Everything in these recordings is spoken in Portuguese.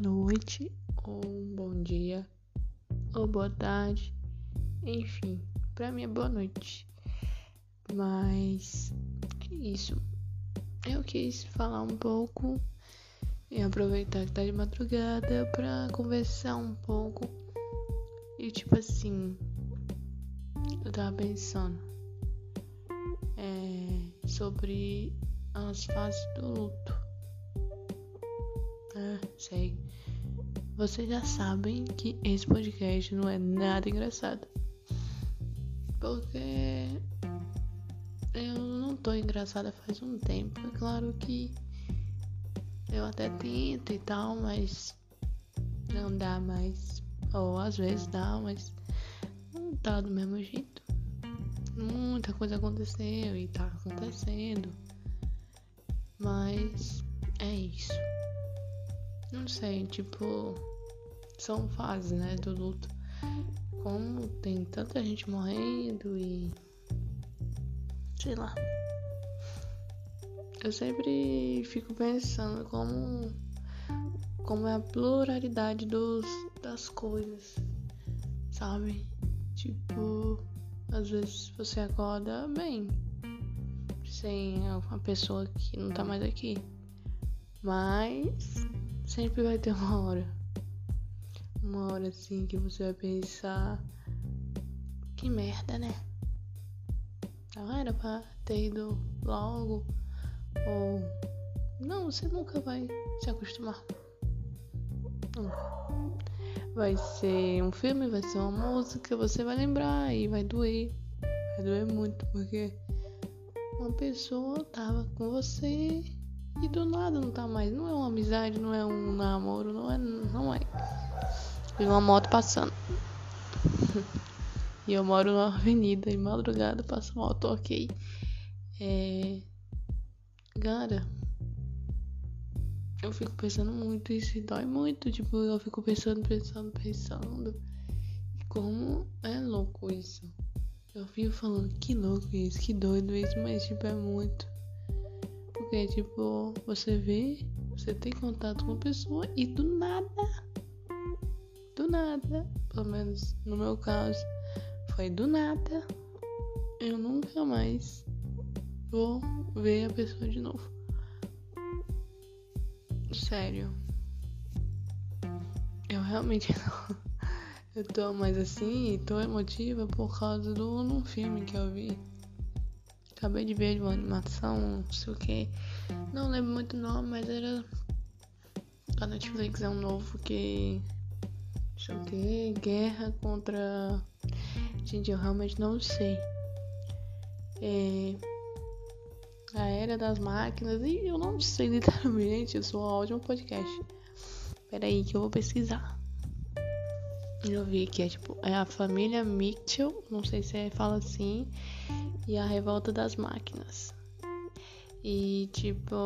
noite, ou um bom dia, ou boa tarde, enfim, pra mim é boa noite. Mas é isso. Eu quis falar um pouco e aproveitar que tá de madrugada pra conversar um pouco. E tipo assim, eu tava pensando é, sobre as fases do luto. Ah, sei. Vocês já sabem que esse podcast não é nada engraçado. Porque eu não tô engraçada faz um tempo. É claro que eu até tento e tal, mas não dá mais. Ou às vezes dá, mas não tá do mesmo jeito. Muita coisa aconteceu e tá acontecendo. Mas é isso. Não sei, tipo, são fases, né, do luto. Como tem tanta gente morrendo e. sei lá. Eu sempre fico pensando como. como é a pluralidade dos, das coisas, sabe? Tipo, às vezes você acorda bem, sem uma pessoa que não tá mais aqui. Mas Sempre vai ter uma hora. Uma hora assim que você vai pensar. Que merda, né? Não era pra ter ido logo. Ou. Não, você nunca vai se acostumar. Vai ser um filme, vai ser uma música, você vai lembrar e vai doer. Vai doer muito, porque uma pessoa tava com você e do nada não tá mais. Não é uma amizade, não é um namoro, não é. Não é. Vi uma moto passando. e eu moro numa avenida e madrugada passa moto, ok. É. Cara. Eu fico pensando muito, isso dói muito. Tipo, eu fico pensando, pensando, pensando. Como é louco isso. Eu fico falando que louco isso, que doido isso, mas tipo, é muito. Porque, tipo, você vê, você tem contato com a pessoa e do nada, do nada, pelo menos no meu caso, foi do nada, eu nunca mais vou ver a pessoa de novo. Sério. Eu realmente não. Eu tô mais assim, tô emotiva por causa do um filme que eu vi. Acabei de ver uma animação, não sei o que. Não lembro muito o nome, mas era. A Netflix é um novo que. Sei o que. Guerra contra. Gente, eu realmente não sei. É. A era das máquinas. E eu não sei literalmente. Eu sou um ótimo podcast. Pera aí que eu vou pesquisar. Eu vi que é tipo. É a família Mitchell. Não sei se é, fala assim e a revolta das máquinas. E tipo.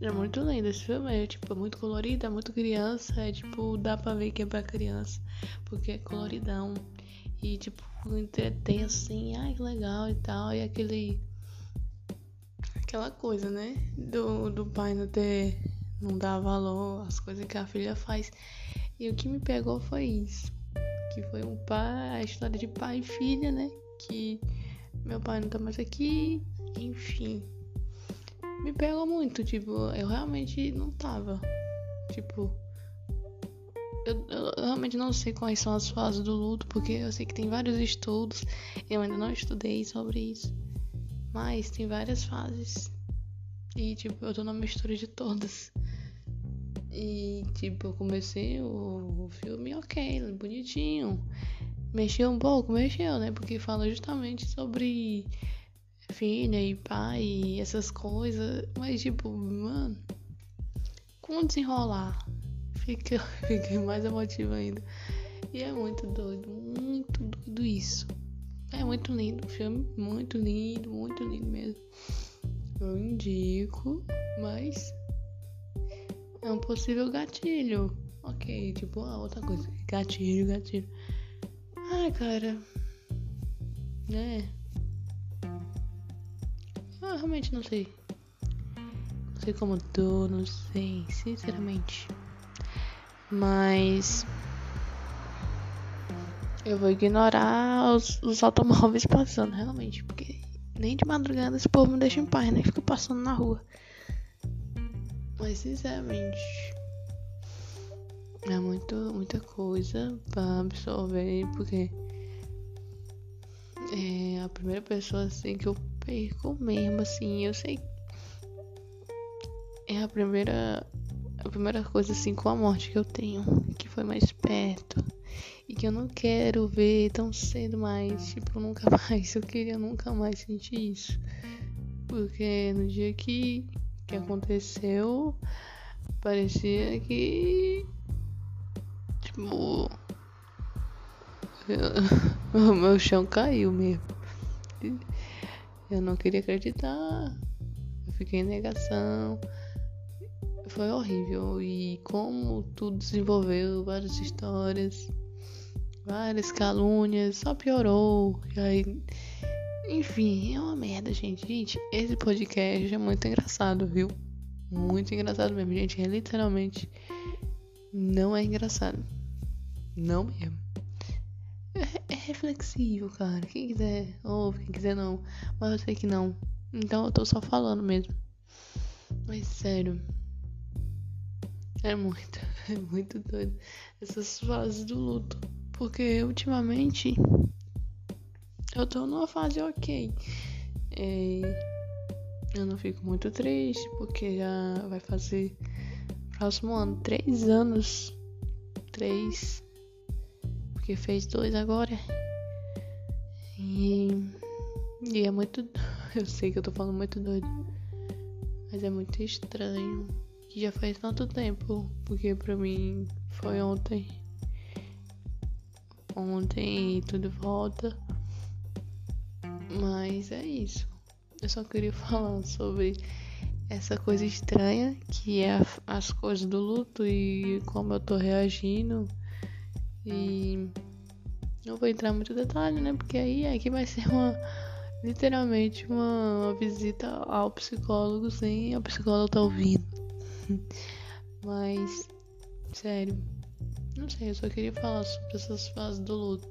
É muito lindo esse filme, é tipo muito colorido, é muito criança, é tipo, dá pra ver que é pra criança, porque é coloridão. E tipo, entretém assim, ai que legal e tal, e aquele. Aquela coisa, né? Do, do pai não ter. não dar valor às coisas que a filha faz. E o que me pegou foi isso. Que foi um pai, a história de pai e filha, né? que meu pai não tá mais aqui, enfim. Me pegou muito, tipo, eu realmente não tava. Tipo, eu, eu, realmente não sei quais são as fases do luto, porque eu sei que tem vários estudos, eu ainda não estudei sobre isso. Mas tem várias fases. E, tipo, eu tô na mistura de todas. E, tipo, eu comecei o, filme ok, bonitinho. Mexeu um pouco, mexeu, né? Porque fala justamente sobre filha e pai e essas coisas. Mas, tipo, mano, com desenrolar, fica mais emotivo ainda. E é muito doido, muito doido isso. É muito lindo o filme, muito lindo, muito lindo mesmo. Eu indico, mas é um possível gatilho. Ok, tipo, a outra coisa. Gatilho, gatilho. Ah, cara. É. Eu realmente não sei. Não sei como tô, não sei, sinceramente. Mas eu vou ignorar os, os automóveis passando, realmente, porque nem de madrugada esse povo me deixa em paz, né? Fica passando na rua. Mas sinceramente é muito, muita coisa pra absorver, porque é a primeira pessoa assim que eu perco mesmo, assim, eu sei. É a primeira. A primeira coisa assim com a morte que eu tenho, que foi mais perto. E que eu não quero ver tão cedo mais. Tipo, nunca mais. Eu queria nunca mais sentir isso. Porque no dia que, que aconteceu, parecia que. Tipo. o meu chão caiu mesmo. Eu não queria acreditar. Eu fiquei em negação. Foi horrível. E como tudo desenvolveu, várias histórias, várias calúnias, só piorou. E aí. Enfim, é uma merda, gente. Gente, esse podcast é muito engraçado, viu? Muito engraçado mesmo, gente. É literalmente não é engraçado. Não mesmo é, é reflexivo, cara. Quem quiser ouve, quem quiser não. Mas eu sei que não. Então eu tô só falando mesmo. Mas sério. É muito, é muito doido. Essas fases do luto. Porque ultimamente eu tô numa fase ok. É, eu não fico muito triste porque já vai fazer próximo ano três anos. Três porque fez dois agora. E, e é muito. Eu sei que eu tô falando muito doido. Mas é muito estranho. Que já faz tanto tempo. Porque pra mim foi ontem. Ontem e tudo volta. Mas é isso. Eu só queria falar sobre essa coisa estranha que é as coisas do luto e como eu tô reagindo e não vou entrar muito detalhe, né? Porque aí aqui vai ser uma literalmente uma, visita ao psicólogo sem a psicóloga tá ouvindo. Mas sério, não sei, eu só queria falar sobre essas fases do luto,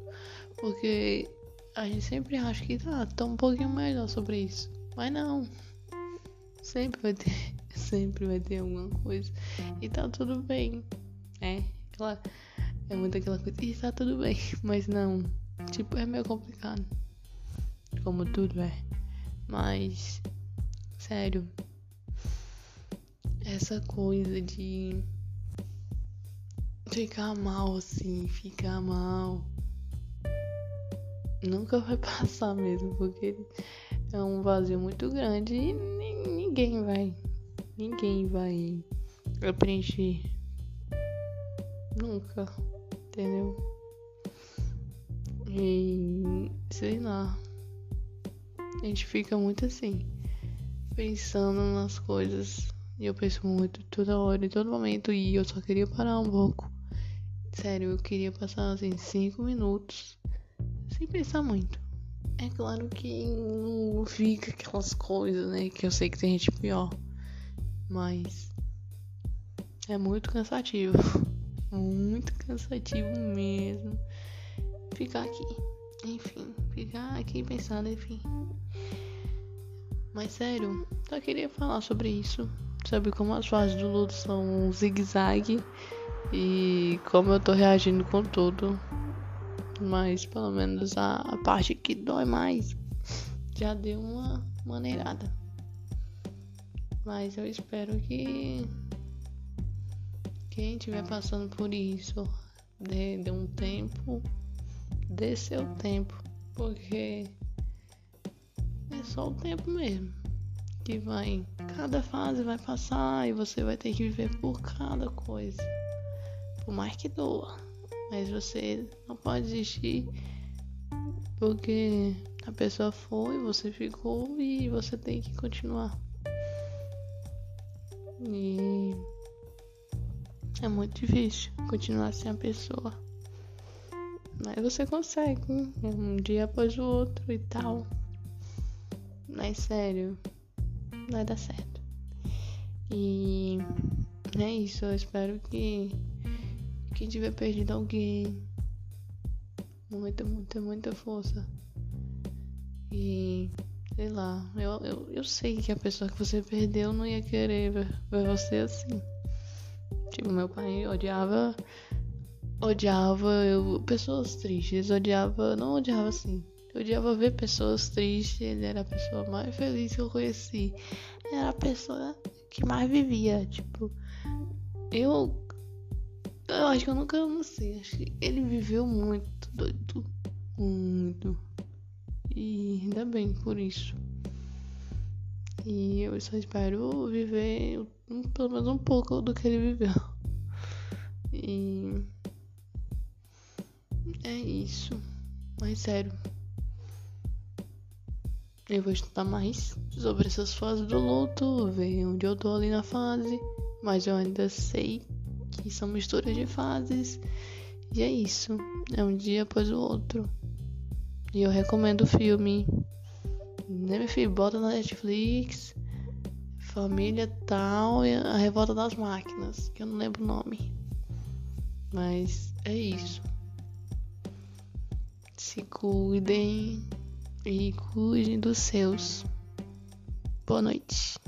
porque a gente sempre acha que tá, tá um pouquinho melhor sobre isso, mas não. Sempre vai ter, sempre vai ter alguma coisa e tá tudo bem, é, claro. É muito aquela coisa, e tá tudo bem, mas não. Tipo, é meio complicado. Como tudo é. Mas, sério. Essa coisa de ficar mal assim, ficar mal. Nunca vai passar mesmo, porque é um vazio muito grande e ninguém vai. Ninguém vai preencher. Nunca entendeu? E sei lá. A gente fica muito assim, pensando nas coisas. E eu penso muito toda hora, em todo momento. E eu só queria parar um pouco. Sério, eu queria passar assim, cinco minutos sem pensar muito. É claro que não fica aquelas coisas, né? Que eu sei que tem gente pior. Mas é muito cansativo. muito cansativo mesmo ficar aqui. Enfim, ficar aqui pensando, enfim. Mas sério, só queria falar sobre isso. Sobre como as fases do luto são um zigue-zague e como eu tô reagindo com tudo. Mas pelo menos a, a parte que dói mais já deu uma maneirada. Mas eu espero que quem estiver passando por isso, dê, dê um tempo, dê seu tempo, porque é só o tempo mesmo que vai. Cada fase vai passar e você vai ter que viver por cada coisa, por mais que doa. Mas você não pode desistir porque a pessoa foi, você ficou e você tem que continuar. E é muito difícil continuar sem a pessoa. Mas você consegue, um dia após o outro e tal. Mas sério, vai dar certo. E é isso, eu espero que quem tiver perdido alguém, muita, muita, muita força. E sei lá, eu, eu, eu sei que a pessoa que você perdeu não ia querer ver, ver você assim. Tipo, meu pai odiava. Odiava eu, pessoas tristes, odiava. Não odiava assim. Odiava ver pessoas tristes. Ele era a pessoa mais feliz que eu conheci. Era a pessoa que mais vivia. Tipo, eu. Eu acho que eu nunca, sei. Acho que ele viveu muito, doido. Muito. E ainda bem por isso. E eu só espero viver um, pelo menos um pouco do que ele viveu. E é isso. Mas sério. Eu vou estudar mais sobre essas fases do luto, ver onde eu tô ali na fase. Mas eu ainda sei que são misturas de fases. E é isso. É um dia após o outro. E eu recomendo o filme. Né, meu filho? Bota na Netflix. Família tal e a Revolta das Máquinas. Que eu não lembro o nome. Mas é isso. Se cuidem e cuidem dos seus. Boa noite.